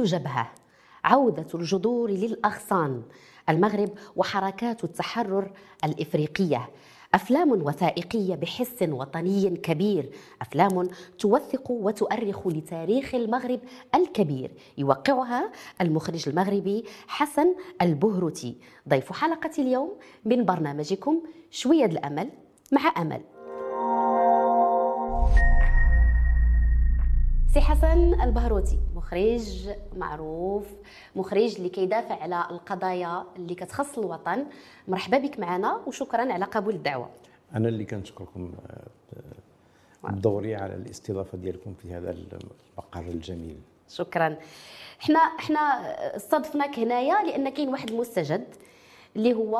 جبهة عودة الجذور للأغصان المغرب وحركات التحرر الإفريقية. أفلام وثائقية بحس وطني كبير. أفلام توثق وتؤرخ لتاريخ المغرب الكبير. يوقعها المخرج المغربي حسن البهرتي ضيف حلقة اليوم من برنامجكم شوية الأمل مع أمل. سي حسن البهروتي مخرج معروف مخرج اللي كيدافع على القضايا اللي كتخص الوطن. مرحبا بك معنا وشكرا على قبول الدعوة. أنا اللي كنشكركم بدوري على الاستضافة ديالكم في هذا المقر الجميل. شكرا. إحنا إحنا استضفناك هنايا لأن كاين واحد المستجد اللي هو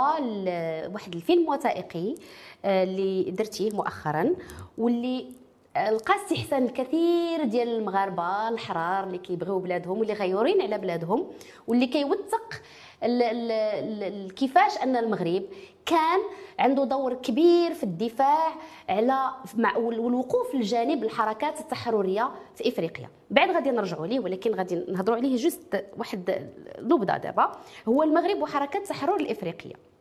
واحد الفيلم وثائقي آه، اللي درتيه مؤخرا واللي لقى استحسان الكثير ديال المغاربة الحرار اللي كيبغيو بلادهم واللي غيورين على بلادهم واللي كيوثق كيفاش أن المغرب كان عنده دور كبير في الدفاع على والوقوف لجانب الحركات التحررية في إفريقيا. بعد غادي نرجعوا ليه ولكن غادي نهضروا عليه جست واحد نبذه دابا. هو المغرب وحركات التحرر الإفريقية.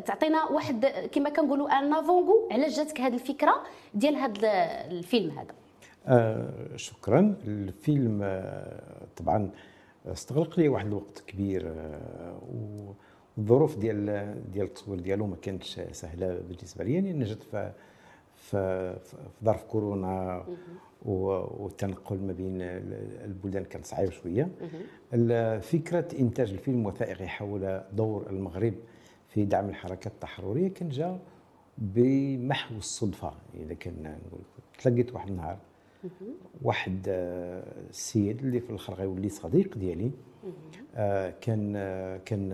تعطينا واحد كما كنقولوا ان افونغو علاش جاتك هذه الفكرة ديال هذا الفيلم هذا. أه شكرا. الفيلم آه، طبعا استغرق لي واحد الوقت كبير آه، والظروف ديال ديال التصوير ديالو ما كانتش سهلة بالنسبة لي. يعني جات في في ظرف كورونا والتنقل ما بين البلدان كان صعيب شوية. فكرة إنتاج الفيلم وثائقي حول دور المغرب في دعم الحركات التحررية كان جا بمحو الصدفة. إذا كان نقول تلقيت واحد النهار واحد السيد اللي في الأخر غيولي صديق ديالي آه، كان كان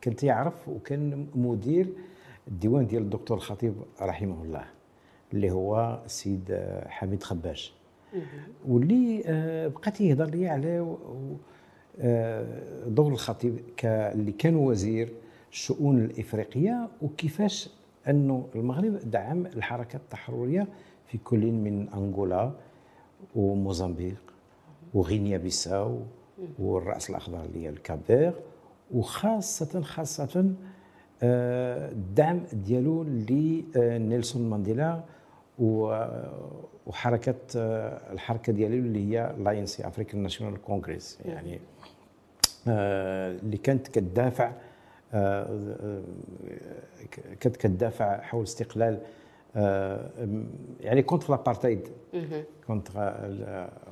كان تيعرف وكان مدير الديوان ديال الدكتور الخطيب رحمه الله اللي هو السيد حميد خباش. واللي آه، بقى تيهضر لي على آه، دور الخطيب اللي كان وزير الشؤون الإفريقية وكيفاش أنه المغرب دعم الحركات التحررية في كل من أنغولا وموزمبيق وغينيا بيساو والرأس الأخضر اللي هي الكابير وخاصة خاصة الدعم آه، ديالو لنيلسون مانديلا وحركة آه، الحركة ديالو اللي هي l'ANC African National Congress يعني آه، اللي كانت كتدافع كتدافع حول استقلال آه، يعني contre l'apartheid contre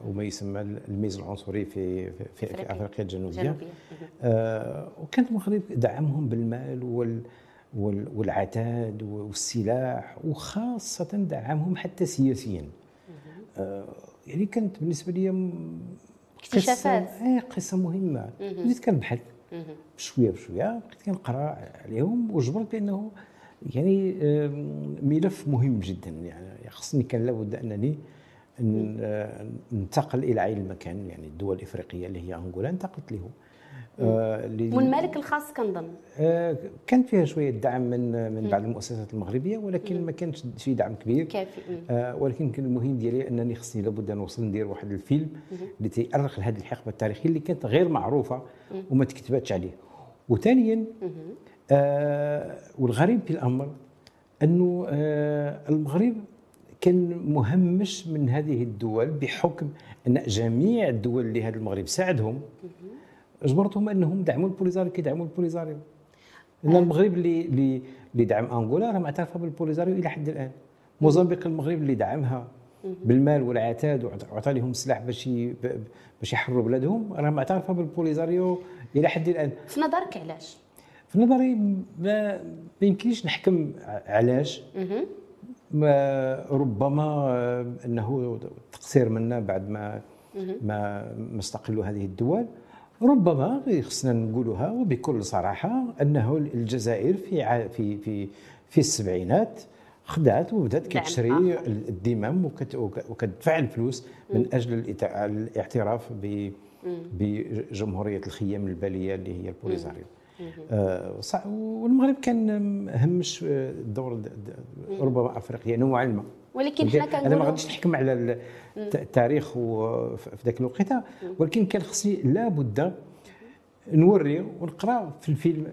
وما يسمى الميز العنصري في في, في, في أفريقيا. الجنوبية. آه وكانت المغرب دعمهم بالمال وال والعتاد والسلاح وخاصة دعمهم حتى سياسيا. آه يعني كانت بالنسبة لي اكتشافات. قصة قصة مهمة. بديت كنبحث بشوية بشوية بقيت كنقرا عليهم وجبرت بأنه يعني ملف مهم جدا. يعني خصني كان لابد أنني ننتقل إلى اي المكان يعني الدول الإفريقية اللي هي أنغولا انتقلت له. آه والمالك الخاص كنظن آه كان فيها شوية دعم من من بعض المؤسسات المغربية ولكن ما كانش شي دعم كبير. كافي آه ولكن كان المهم ديالي أنني خصني لابد نوصل ندير واحد الفيلم اللي تيأرخ لهذه الحقبة التاريخية اللي كانت غير معروفة وما تكتبتش عليه. وثانيا آه والغريب في الأمر أنه آه المغرب كان مهمش من هذه الدول بحكم أن جميع الدول اللي هذا المغرب ساعدهم أجبرتهم أنهم دعموا البوليزاريو كيدعموا البوليزاريو. لأن المغرب اللي اللي اللي دعم أنغولا راه معترفة بالبوليزاريو إلى حد الآن. موزمبيق المغرب اللي دعمها بالمال والعتاد وعطى لهم السلاح باش باش يحرروا بلادهم راه معترفة بالبوليزاريو إلى حد الآن. في نظرك علاش؟ في نظري ما, يمكنش نحكم علاش. ما ربما أنه تقصير منا بعد ما ما ما استقلوا هذه الدول. ربما خصنا نقولها وبكل صراحة أنه الجزائر في في في في السبعينات خدات وبدات كتشري الدمم وكتدفع الفلوس من أجل الاعتراف بجمهورية الخيام البالية اللي هي البوليزاريو آه، والمغرب كان همش آه، الدور د- د- ربما أفريقيا نوعا ما. ولكن حنا أنا ما كنقولوا غاديش نحكم على ال- الت- التاريخ في ذاك الوقت. ولكن كان خصني لابد نوري ونقرأ في الفيلم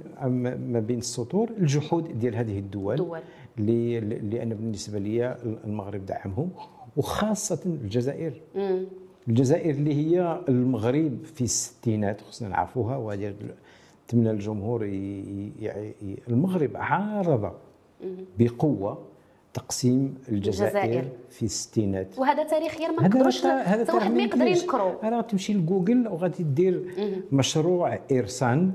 ما بين السطور الجحود ديال هذه الدول الدول. اللي لأن بالنسبة لي المغرب دعمهم وخاصة الجزائر. مم. الجزائر اللي هي المغرب في الستينات خصنا نعرفوها وهذه تمنى الجمهور ي- ي- ي- المغرب عارض بقوة. تقسيم الجزائر, الجزائر. في الستينات وهذا تاريخ غير ما هذا نقدروش هذا حتى واحد ما يقدر. ينكرو. راه تمشي لجوجل وغادي دير مشروع إرسان.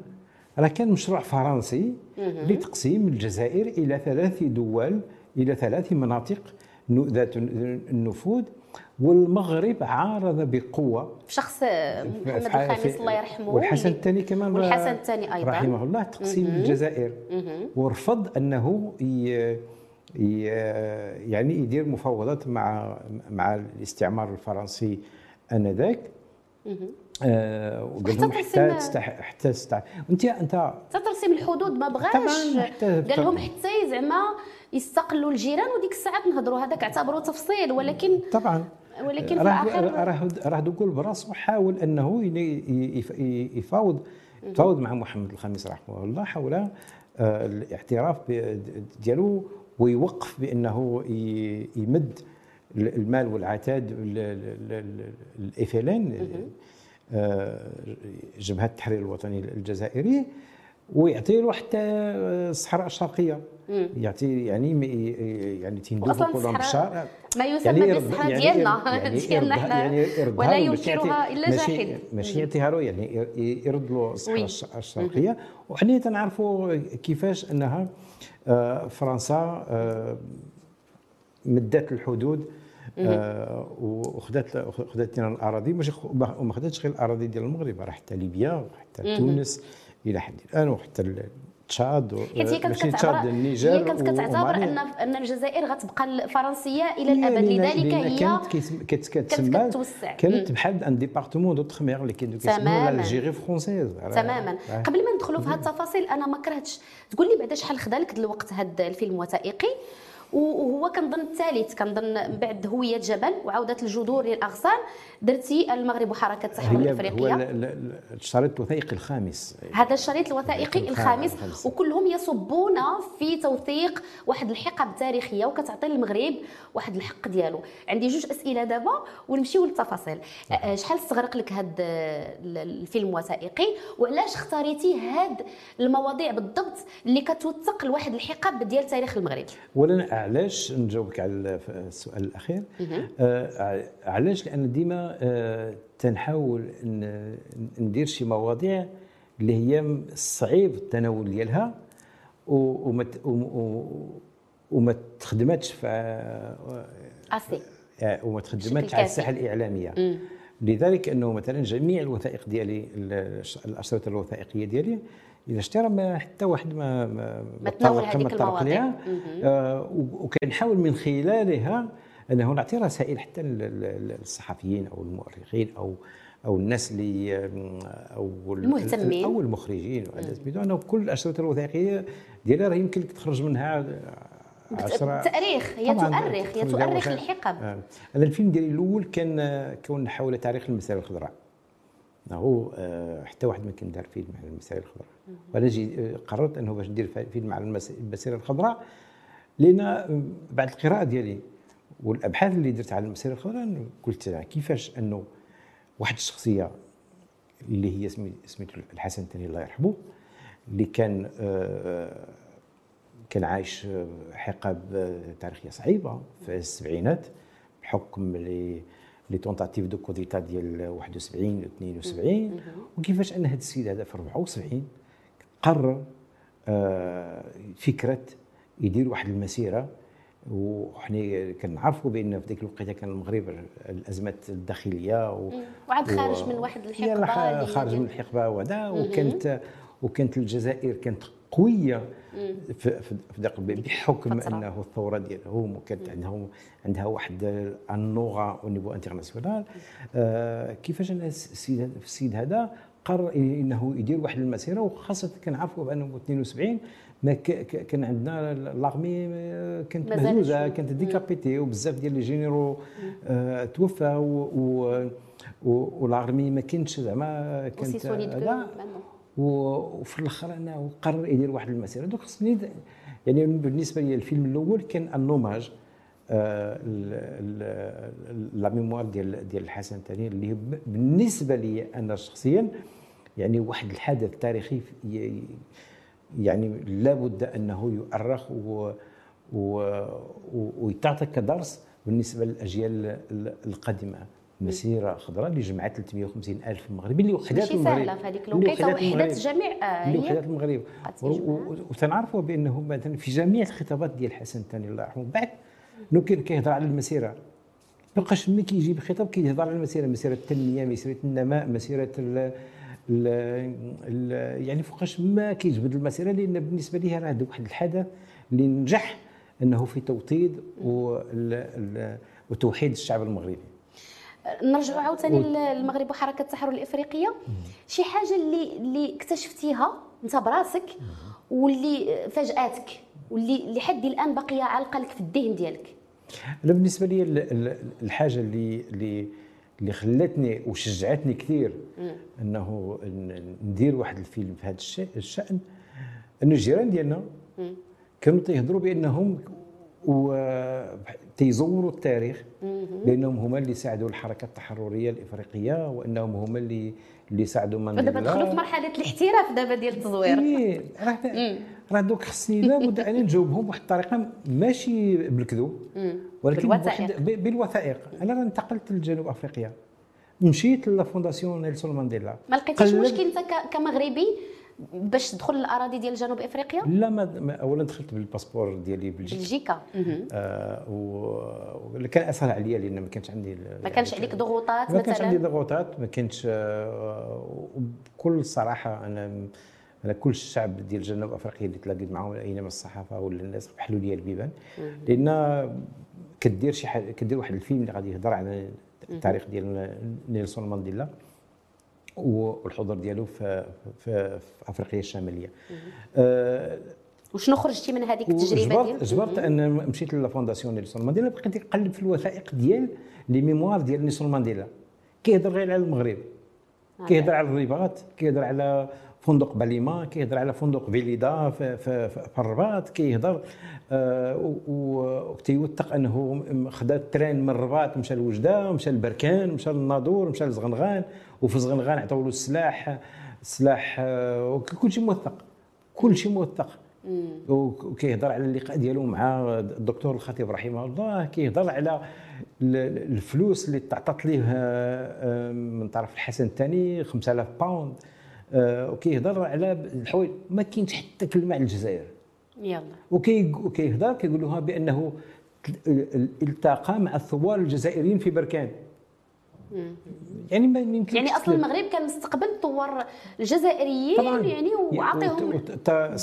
راه كان مشروع فرنسي لتقسيم الجزائر إلى ثلاث دول إلى ثلاث مناطق ذات النفوذ. والمغرب عارض بقوة. شخص محمد الخامس الله يرحمه. والحسن الثاني كمان والحسن الثاني أيضا. رحمه الله تقسيم الجزائر. ورفض أنه ي... يعني يدير مفاوضات مع مع الاستعمار الفرنسي آنذاك. آه وقال لهم حتى حتى ترسم- تستح... حتى تستح... انت انت حتى ترسيم الحدود ما بغاش. قال لهم حتى زعما يستقلوا الجيران وديك الساعات نهضروا هذاك اعتبروه تفصيل ولكن طبعا. ولكن في راه الآخر راه راه دوكول براسو حاول أنه يفاوض يفاوض مع محمد الخامس رحمه الله حول آه، الاعتراف ديالو ويوقف بأنه يمد المال والعتاد الايفلين جبهة التحرير الوطني الجزائري ويعطي له حتى الصحراء الشرقية. يعطي يعني يعني كلهم الصحراء بشار. ما يسمى يرد- بالصحراء يعني ديالنا يعني ديالنا يردها- حنا يعني ولا ينكرها يعطي- إلا جاحد ماشي يعطيها له يعني ير- يرد له الصحراء الشرقية. وحنا تنعرفوا كيفاش أنها آه، فرنسا آه، مدت الحدود آه، وخذت خذت لنا الأراضي ماشي وما خذتش غير الأراضي ديال المغرب راه حتى ليبيا حتى تونس إلى حد الآن وحتى تشاد حيت هي كانت ماشي كتعتبر تشاد النيجر هي كانت كتعتبر. ان أن الجزائر غتبقى الفرنسية إلى الأبد لذلك هي كانت كتسمى. كانت بحال un département d'outre-mer اللي كانوا كيسموها. l'Algérie française تماما قبل ما ندخلوا في هذه التفاصيل أنا ما كرهتش تقول لي بعدا شحال خدا لك الوقت هذا الفيلم وثائقي وهو كنظن الثالث كنظن بعد هوية جبل وعودة الجذور للأغصان درتي المغرب وحركة هو الافريقيه ال- ال- ال- الشريط الوثائقي الخامس. هذا الشريط الوثائقي الخامس. الخامس. وكلهم يصبون في توثيق واحد الحقب تاريخية وكتعطي للمغرب واحد الحق ديالو. عندي جوج أسئلة دابا ونمشيو للتفاصيل. شحال استغرق لك هذا الفيلم الوثائقي؟ وعلاش اختاريتي هاد المواضيع بالضبط اللي كتوثق لواحد الحقب ديال تاريخ المغرب؟ اولا علاش نجاوبك على السؤال الأخير؟ آه علاش؟ لأن ديما آه تنحاول ندير شي مواضيع اللي هي صعيب التناول ديالها وما وما تخدماتش في اسي آه، وما بشكل تخدماتش. على الساحه الإعلامية. لذلك أنه مثلا جميع الوثائق ديالي ال- الأشرطة الوثائقية ديالي إذا اشترى ما حتى واحد ما ما تناول هذيك المواضيع. لها آه، وكنحاول من خلالها انه نعطي رسائل حتى لل- لل- للصحفيين أو المؤرخين أو أو الناس اللي أو ال- المهتمين. أو المخرجين انه كل الأشرطة الوثائقية ديالها راه يمكن لك تخرج منها عشرة. التاريخ هي تؤرخ. هي تؤرخ. الحقب. آه. أنا الفيلم ديالي الأول كان آه، كون حول تاريخ المسائل الخضراء. هو آه، حتى واحد ما كان دار فيلم على المسائل الخضراء. وأنا جي آه، قررت أنه باش ندير فيلم على المس- المسيرة الخضراء لأن آه، بعد القراءة ديالي والأبحاث اللي درت على المسيرة الخضراء قلت كيفاش أنه واحد الشخصية اللي هي سمي- سميتو الحسن الثاني الله يرحمه اللي كان آه، كان عايش حقب تاريخية صعيبة في السبعينات بحكم les les tentatives de coup d'état ديال 71 و 72 وكيفاش أن هذا السيد هذا في 74 قرر آه، فكرة يدير واحد المسيرة. وحنا كنعرفوا بأن في ذيك الوقيتة كان المغرب الأزمات الداخلية و وعاد و- خارج من واحد الحقبة خارج من الحقبة وهذا. وكانت وكانت الجزائر كانت قوية في في ذاك بحكم فترة. أنه الثورة ديالهم وكانت عندهم عندها واحد النوغه أو نيفو انترناسيونال آه كيفاش أنا السيد هذا؟ قرر إنه يدير واحد المسيرة وخاصة كنعرفوا بأنه 72 ما كان عندنا l'armée كانت مهزوزة كانت décapitée وبزاف ديال les généraux آه توفى و l'armée ما كانتش زعما كانت لا. وفي الأخر انه قرر يدير واحد المسيرة. donc خصني يعني بالنسبة لي الفيلم الأول كان un hommage آه لا ميموار ديال ديال الحسن الثاني اللي بالنسبة لي أنا شخصيا يعني واحد الحدث تاريخي يعني لابد أنه يؤرخ و ويتعطى كدرس بالنسبة للأجيال القادمه مسيرة خضراء اللي جمعت 350 ألف مغربي اللي وحدات المغرب. ماشي سهلة في هذيك الوقيتة وحدات جميع اللي وحدات المغرب. وتنعرفوا بأنه مثلا في جميع الخطابات ديال الحسن الثاني الله يرحمه بعد انه كان كيهضر على المسيرة. بقاش ملي كيجيب خطاب كيهضر على المسيرة مسيرة التنمية مسيرة النماء مسيرة ال ال ال يعني فوقاش ما كيجبد المسيرة لأن بالنسبة لي راه واحد الحدث اللي نجح إنه في توطيد وتوحيد الشعب المغربي. نرجعوا عاوتاني للمغرب وحركة التحرر الإفريقية. شي حاجة اللي اللي اكتشفتيها أنت براسك واللي فاجأتك؟ واللي لحد الآن باقيه عالقه لك في الذهن ديالك. أنا بالنسبة لي الحاجة اللي اللي اللي خلتني وشجعتني كثير إنه ندير واحد الفيلم في هذا الشأن إنه الجيران ديالنا كانوا تيهضروا بأنهم وتيزوروا التاريخ لانهم هما اللي ساعدوا الحركة التحررية الإفريقية وأنهم هما اللي اللي ساعدوا من دابا دخلوا في مرحلة الاحتراف دابا ديال التزوير. إيه راه دوك خصني لابد ان نجاوبهم بواحد الطريقة ماشي بالكذوب ولكن بالوثائق. بالوثائق. أنا راه انتقلت لجنوب أفريقيا. مشيت ل fondation نيلسون مانديلا. ما لقيتيش مشكل انت كمغربي باش تدخل الاراضي ديال جنوب أفريقيا؟ لا ما اولا دخلت بالباسبور ديالي بلجيكا. بلجيكا. آه كان اسهل عليا لأن ما كانش عندي ما كانش عليك ضغوطات ما كانش عندي ضغوطات ما كانش آه بكل صراحة أنا أنا كل الشعب ديال جنوب افريقيا اللي تلاقيت معاهم أينما الصحافة ولا الناس حلوا لي البيبان. لأن كدير شي حاجة كدير واحد الفيلم اللي غادي يهضر على التاريخ ديال نيلسون مانديلا والحضور ديالو في, في, في أفريقيا الشمالية. أه وشنو خرجتي من هذيك التجربة ديال جبرت أن مشيت لل fondation نيلسون مانديلا بقيت نقلب في الوثائق ديال les mémoires ديال نيلسون مانديلا. كيهضر غير على المغرب كيهضر على الرباط كيهضر على فندق باليما كيهضر على فندق فيليدا في, في, في الرباط كيهضر آه وتيوثق أنه خدا ال train من الرباط مشى لوجدة مشى لبركان مشى للناظور مشى لزغنغان وفي زغنغان عطاو له السلاح السلاح آه كل شيء موثق كل شيء موثق وكيهضر على اللقاء ديالو مع الدكتور الخطيب رحمه الله كيهضر على الفلوس اللي تعطات ليه آه، من طرف الحسن الثاني 5000 باوند. آه، وكيهضر على الحوايج. ما كاينش حتى كلمة على الجزائر. يلا. وكيهضر كيقول لها بأنه التقى مع الثوار الجزائريين في بركان. يعني ما يمكن يعني أصلا المغرب كان مستقبل الثوار الجزائريين طبعا. يعني وعطيهم دعم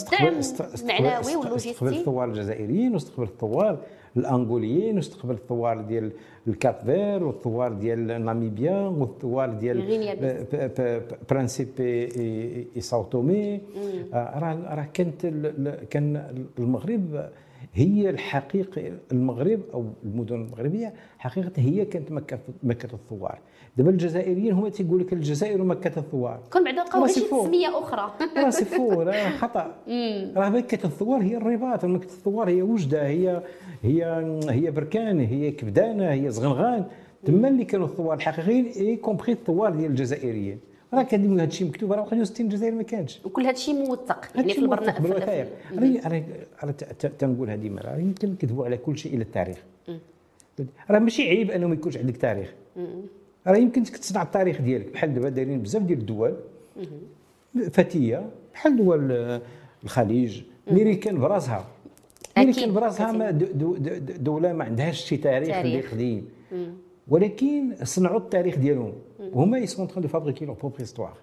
معنوي ولوجستي استقبل الثوار الجزائريين واستقبل الثوار الانغوليين واستقبل الثوار ديال الكاب فير والثوار ديال ناميبيا والثوار ديال برانسيب اي ساو تومي. راه راه كانت كان المغرب هي الحقيقة المغرب أو المدن المغربية حقيقة هي كانت مكة مكة الثوار. دابا الجزائريين هما تيقول لك الجزائر مكه الثوار. كون بعدا لقاو شي تسميه أخرى. راه c'est faux راه خطأ. راه مكة الثوار هي الرباط مكة الثوار هي وجدة هي هي هي بركان هي كبدانة هي زغنغان. تما اللي كانوا الثوار الحقيقيين y compris الثوار ديال الجزائريين. راه هذا الشيء مكتوب راه 61 الجزائر ما كانش. وكل هذا الشيء موثق يعني في البرنامج بالوثائق راه راه تنقولها ديما راه يمكن نكذبوا على كل شيء إلى التاريخ. راه ماشي عيب أنه ما يكونش عندك تاريخ. راه يمكن تصنع التاريخ ديالك. بحال دابا دايرين بزاف ديال الدول فتية بحال دول الخليج ميريكان براسها. ميريكان براسها دولة ما عندهاش شي تاريخ اللي قديم ولكن صنعوا التاريخ ديالهم. وهما ils sont sont en train de fabriquer leur propre histoire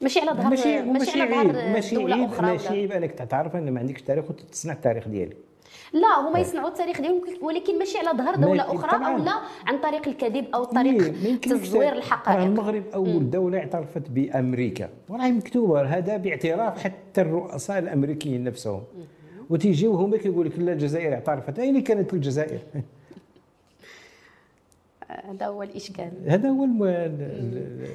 ماشي على ظهر ماشي ماشي على ظهر ماشي دولة أخرى ماشي عيب انك تعرف ان ما عندكش تاريخ وتصنع التاريخ ديالك. لا هما يصنعوا التاريخ ديالهم ولكن ماشي على ظهر دولة أخرى. أو لا عن طريق الكذب أو طريق تزوير الحقائق. المغرب أول دولة اعترفت بأمريكا. وراهي مكتوبة. هذا باعتراف حتى الرؤساء الأمريكيين نفسهم. وتيجيو هما كيقول لك لا الجزائر اعترفت. أين كانت الجزائر؟ هذا هو الإشكال. هذا هو الم... ال-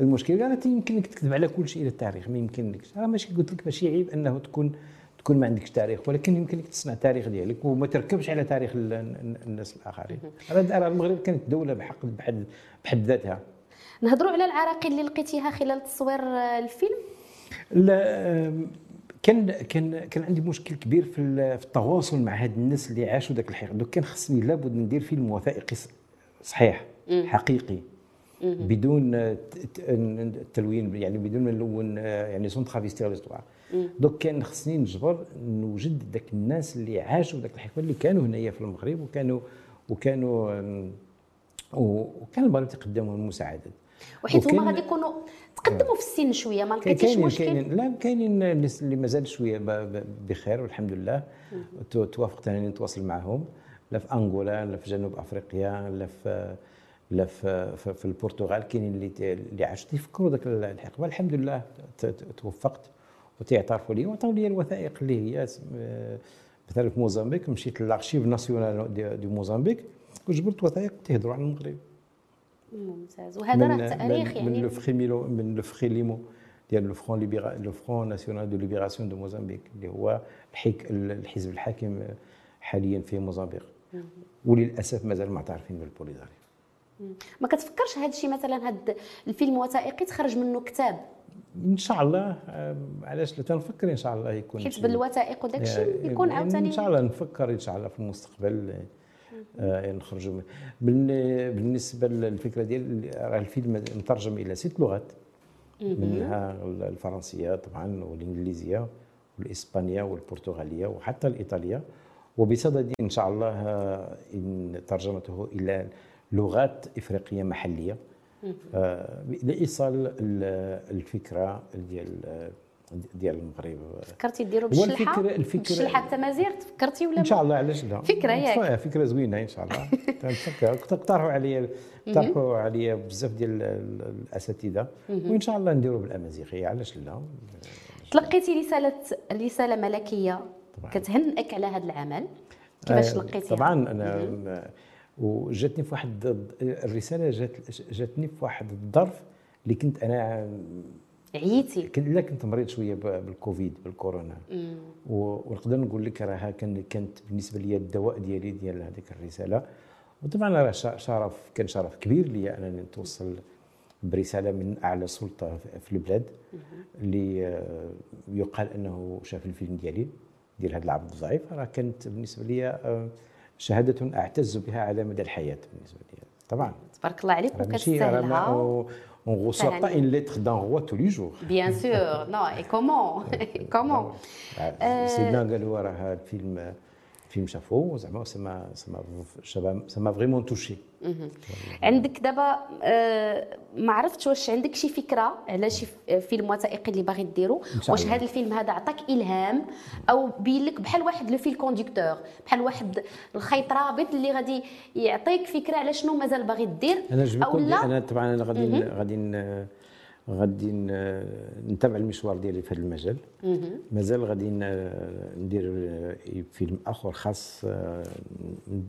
المشكل. قالت يمكن لك تكذب على كل شيء إلى التاريخ ما يمكنلكش راه ماشي قلت لك ماشي عيب أنه تكون تكون ما عندكش تاريخ ولكن يمكن لك تصنع تاريخ ديالك وما تركبش على تاريخ ال- ال- الناس الآخرين. راه المغرب كانت دولة بحق بحد بحد ذاتها. نهضروا على العراقيل اللي لقيتيها خلال تصوير الفيلم؟ لا كان كان كان عندي مشكل كبير في ال- في التواصل مع هاد الناس اللي عاشوا ذاك الحقيقة. دوك كان خصني لابد ندير فيلم وثائقي صحيح حقيقي. بدون آه، ت- ت- التلوين يعني بدون ما نلون يعني sans travestir l'histoire دوك كان خصني نجبر نوجد ذاك الناس اللي عاشوا ذاك الحقبه اللي كانوا هنايا في المغرب وكانوا وكانوا وكان المغرب تقدم المساعدات. وحيت هما غادي يكونوا تقدموا في السن شوية ما لقيتيش مشكل؟ كاينين. لا كاينين الناس اللي مازال شوية بخير والحمد لله. تو- توافقت أنني نتواصل معهم. لا في أنغولا لا في جنوب أفريقيا لا في لا في, في, البرتغال. كاينين اللي اللي عاشوا تيفكروا ذاك الحقبه الحمد لله توفقت وتيعترفوا لي وعطاو لي الوثائق اللي هي آه، مثلا في موزمبيق مشيت لل archives nationales de, de موزمبيق وجبرت وثائق تهضروا على المغرب. ممتاز. وهذا راه تاريخ من يعني. le فريميلو من le فريليمو ديال le front libéra le front national de libération de موزامبيك اللي هو الحزب الحاكم حاليا في موزامبيق وللأسف مازال معترفين بالبوليزاريو ما كتفكرش هذا الشيء مثلا هذا الفيلم وثائقي تخرج منه كتاب؟ إن شاء الله علاش لا؟ تنفكر إن شاء الله يكون حيت بالوثائق وداك الشيء يكون عاوتاني. إن شاء الله نفكر إن شاء الله في المستقبل آه، نخرجوا بالنسبة للفكرة ديال راه الفيلم مترجم إلى ست لغات منها الفرنسية طبعا والإنجليزية والإسبانية والبرتغالية وحتى الإيطالية. وبصدد إن شاء الله آه، إن ترجمته إلى لغات إفريقية محلية. آه، لإيصال ال- الفكرة ديال ديال المغرب. فكرتي ديروا بالشلحة؟ الفكرة- الفكرة- بالشلحة التمازيغ تفكرتي ولا إن شاء؟ الله علاش لا؟ فكرة ياك. فكرة زوينة إن شاء الله. تنفكر اقترحوا عليا اقترحوا عليا بزاف ديال ال- ال- الأساتذة. وإن شاء الله نديروا بالأمازيغية علاش لا؟ تلقيتي رساله رسالة ملكية. كتهنئك على هذا العمل كيفاش آه، تلقيتيها طبعا أنا وجاتني في واحد الرسالة جات جاتني في واحد الظرف اللي كنت أنا عييتي. كنت لا كنت مريض شوية بالكوفيد بالكورونا. ونقدر نقول لك راها كان كانت بالنسبة لي الدواء ديالي ديال هذيك الرسالة. وطبعا راه شرف كان شرف كبير لي أنني نتوصل برسالة من أعلى سلطة في- في البلاد اللي آه، يقال أنه شاف الفيلم ديالي. ديال هذا العبد الضعيف راه كانت بالنسبة لي آه، شهادة أعتز بها على مدى الحياة بالنسبة لي طبعا. تبارك الله عليك ما وكتستاهلها on reçoit pas une lettre d'envoi tous les jours. bien sûr non et comment comment سيدنا قالوا راه الفيلم فيلم شافوه زعما ça m'a ça m'a ça m'a vraiment touché. عندك دابا آه، ما عرفتش واش عندك شي فكرة على شي ف- فيلم وثائقي اللي باغي ديرو؟ واش. هذا الفيلم هذا عطاك إلهام؟ أو بين لك بحال واحد le fil conducteur بحال واحد الخيط رابط اللي غادي يعطيك فكرة على شنو مازال باغي دير أنا أو لا؟ أنا طبعا أنا غادي غادي غادي نتابع المشوار ديالي في هذا المجال. مازال غادي ندير فيلم آخر خاص آه،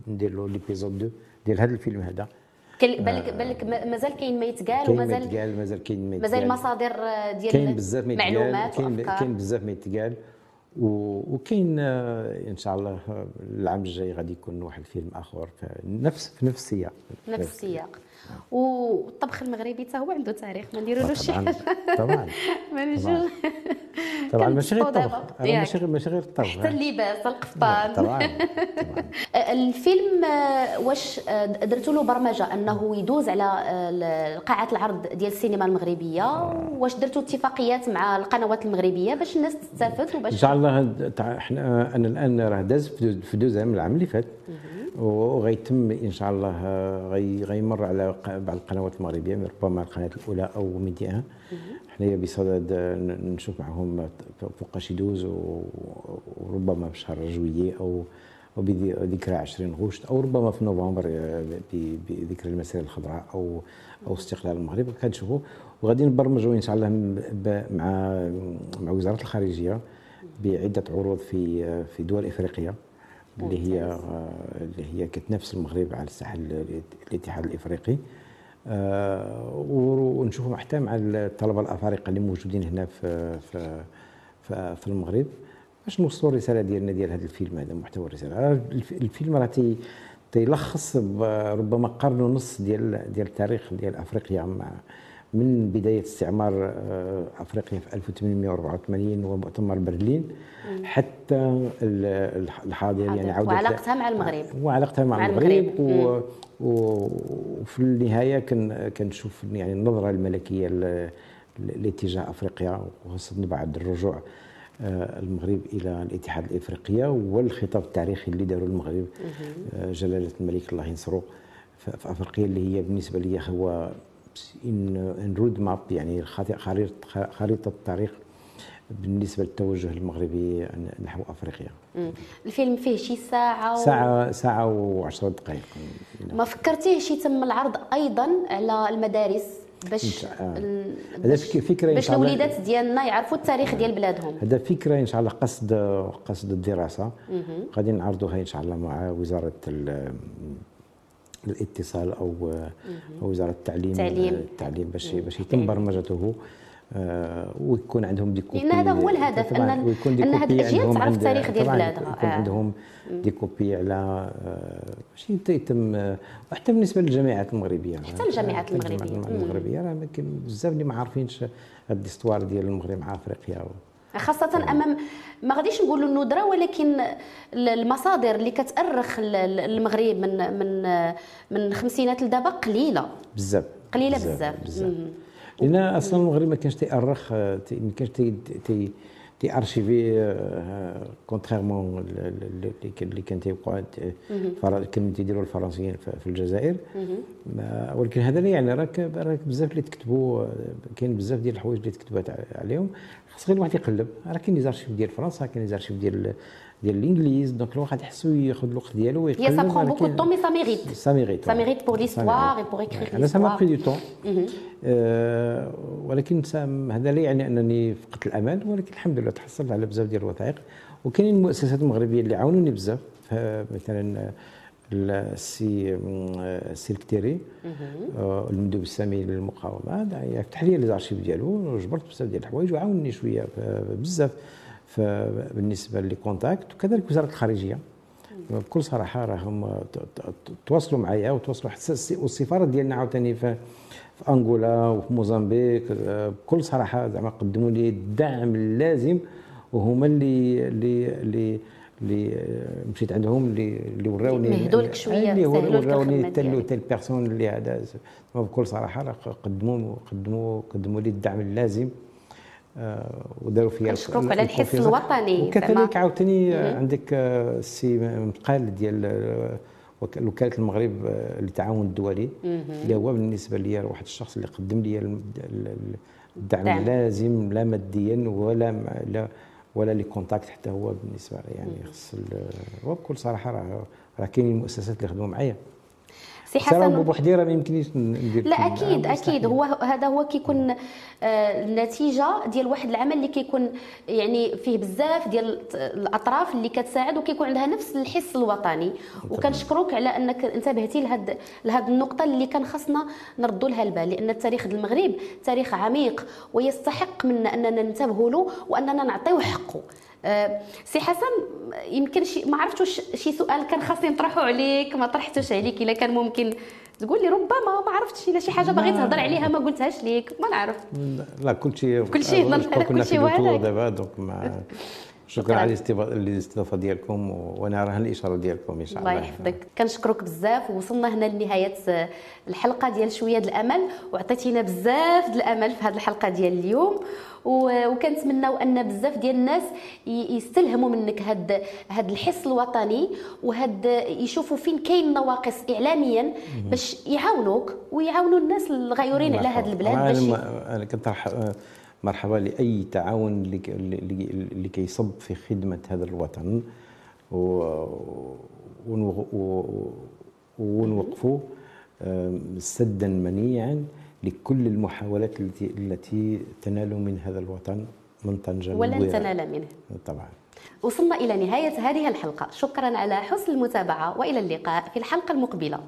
ندير له l'épisode 2 ديال هذا الفيلم هذا. بالك بالك ما- مازال كاين ما يتقال ومازال يتقال مازال كاين ما مازال. مصادر آه، ديال كاين بزاف ما يتقال كاين كاين بزاف ما يتقال. وكاين آه، إن شاء الله آه، العام الجاي غادي يكون واحد الفيلم آخر في نفس في نفس السياق. نفس السياق. والطبخ المغربي حتى هو عنده تاريخ ما نديرولوش شي طبعا حاجة طبعا. طبعا. كنت ماشي غير. الطبخ. ماشي غير ماشي غير الطبخ حتى اللباس القفطان. طبعا طبعا. الفيلم آه، واش آه، درتوا له برمجة أنه يدوز على آه، قاعات العرض ديال السينما المغربية؟ واش درتوا اتفاقيات مع القنوات المغربية باش الناس تستافد إن وباش شاء الله إحنا أنا الآن راه داز في دوزيام العام اللي فات. وغيتم إن شاء الله غي غيمر على بعض القنوات المغربية ربما القناة الأولى أو ميديا. حنايا بصدد نشوف معهم فوقاش يدوز وربما في شهر جويي أو وبذكرى 20 غشت أو ربما في نوفمبر آه، بذكرى المسيره الخضراء أو أو استقلال المغرب. كنشوفوا وغادي نبرمجوا إن شاء الله مع مع وزارة الخارجية بعدة عروض في آه، في دول افريقيا اللي هي آه، اللي هي كتنافس المغرب على الساحه الاتحاد الإفريقي. ونشوفوا حتى مع الطلبة الأفارقة اللي موجودين هنا في في في المغرب. باش نوصلوا الرسالة ديالنا ديال هذا الفيلم هذا محتوى الرسالة. الفيلم راه تي تيلخص ربما قرن ونص ديال ديال التاريخ ديال أفريقيا مع من بداية استعمار آه، أفريقيا في 1884 ومؤتمر برلين. حتى الحاضر يعني عودة وعلاقتها مع المغرب. وعلاقتها مع, مع المغرب, المغرب. وفي النهاية كنشوف يعني النظرة الملكية لاتجاه أفريقيا وخاصة بعد الرجوع آه، المغرب إلى الاتحاد الافريقيه والخطاب التاريخي اللي داروا المغرب آه، جلالة الملك الله ينصرو في أفريقيا اللي هي بالنسبة لي هو إن رود ماب يعني خريطه الطريق بالنسبة للتوجه المغربي نحو أفريقيا. الفيلم فيه شي ساعة و... ساعه ساعة و10 دقائق. ما فكرتيهش يتم العرض أيضا على المدارس باش هذا فكرة باش الوليدات ديالنا يعرفوا التاريخ ديال بلادهم. هذا فكرة إن شاء الله قصد قصد الدراسة. غادي نعرضوها إن شاء الله مع وزارة الاتصال أو أو وزارة التعليم التعليم, التعليم باش باش يتم برمجته آه ويكون عندهم des copies لأن هذا هو الهدف أن أن هذه الاجيال تعرف التاريخ ديال بلادها يكون آه. عندهم des copies على باش آه يتم وحتى بالنسبة للجامعات المغربية. حتى الجامعات المغربية. المغربية. راه بزاف اللي ما عارفينش هاد ديال المغرب مع أفريقيا. خاصة أمام ما غاديش نقولوا الندرة ولكن المصادر اللي كتأرخ المغرب من من من الخمسينات لدابا قليلة. بزاف. قليلة بزاف, بزاف. لأن أصلا المغرب ما كانش تيأرخ ما كانش تي تي تي archivé contrairement اللي كان تيوقع كانوا تيديروا الفرنسيين في الجزائر. ولكن هذا لا يعني راك راك بزاف اللي تكتبوا كاين بزاف ديال الحوايج اللي تكتبات عليهم. خاص غير الواحد يقلب. راه كاين les archives ديال فرنسا كاين les archives ديال ديال الإنجليز. donc الواحد يخصو ياخذ الوقت ديالو ويقلب. هي ça prend beaucoup de temps mais ça mérite ça mérite ça mérite pour l'histoire et pour écrire أنا ça m'a pris دو طون ولكن هذا لا يعني أنني فقدت الامل ولكن الحمد لله تحصلت على بزاف ديال الوثائق. وكاينين المؤسسات المغربيه اللي عاونوني بزاف. مثلا السي السي الكتيري المندوب السامي للمقاومة. فتح لي les archives ديالو. وجبرت بزاف ديال الحوايج وعاونني شوية بزاف. بالنسبة لي les contacts وكذلك وزارة الخارجية. بكل صراحة راهم تواصلوا معايا وتواصلوا حتى والسفارة ديالنا عاوتاني في في أنغولا وفي موزمبيق بكل صراحة زعما قدموا لي الدعم اللازم وهما اللي اللي اللي اللي مشيت عندهم اللي اللي وراوني مهدوا لك شوية اللي وراوني telle personne اللي هذا. بكل صراحة قدموا قدموا قدموا لي الدعم اللازم آه، وداروا فيها نشكرك على الحس الوطني وكذلك عاوتاني عندك السي مقال ديال آه، وكالة المغرب آه، للتعاون الدولي. اللي هو بالنسبة لي واحد الشخص اللي قدم لي الدعم دعم. اللازم لا ماديا ولا لا ولا لي contact حتى هو بالنسبة يعني خص وبكل صراحة راه راه كاينين المؤسسات اللي خدموا معايا. سي حسن. بوحدي راه ما يمكنليش ندير لا أكيد أكيد. هو هذا هو كيكون آه النتيجة ديال واحد العمل اللي كيكون يعني فيه بزاف ديال الأطراف اللي كتساعد وكيكون عندها نفس الحس الوطني. وكنشكرك على أنك انتبهتي لهاد لهاد النقطة اللي كان خاصنا نردوا لها البال. لأن التاريخ ديال المغرب تاريخ عميق ويستحق منا أننا ننتبهوا له وأننا نعطيوه حقه. سي حسن يمكن شي ما عرفتش واش شي سؤال كان خاصني نطرحه عليك ما طرحتوش عليك إلا كان ممكن تقول لي ربما ما عرفتش إلا شي حاجة باغي تهضر عليها ما قلتهاش ليك ما نعرف. لا كل شيء كل شيء كل شيء واعر. دابا donc ما شكرا على الاستضافة ديالكم وأنا رهن الإشارة ديالكم إن شاء الله الله. يحفظك. كنشكرك بزاف. ووصلنا هنا لنهاية الحلقة ديال شوية الأمل. وعطيتينا بزاف الأمل في هذه الحلقة ديال اليوم. وكنتمناو أن بزاف ديال الناس يستلهموا منك هاد هاد الحس الوطني. وهاد يشوفوا فين كاين نواقص اعلاميا باش يعاونوك ويعاونوا الناس الغيورين على هاد البلاد باش أنا كنت مرحبا لأي تعاون اللي كيصب في خدمة هذا الوطن. ونوقفوا سدا منيعا لكل المحاولات التي التي تنال من هذا الوطن من طنجة ولن تنال منه. طبعا. وصلنا إلى نهاية هذه الحلقة. شكرا على حسن المتابعة وإلى اللقاء في الحلقة المقبلة.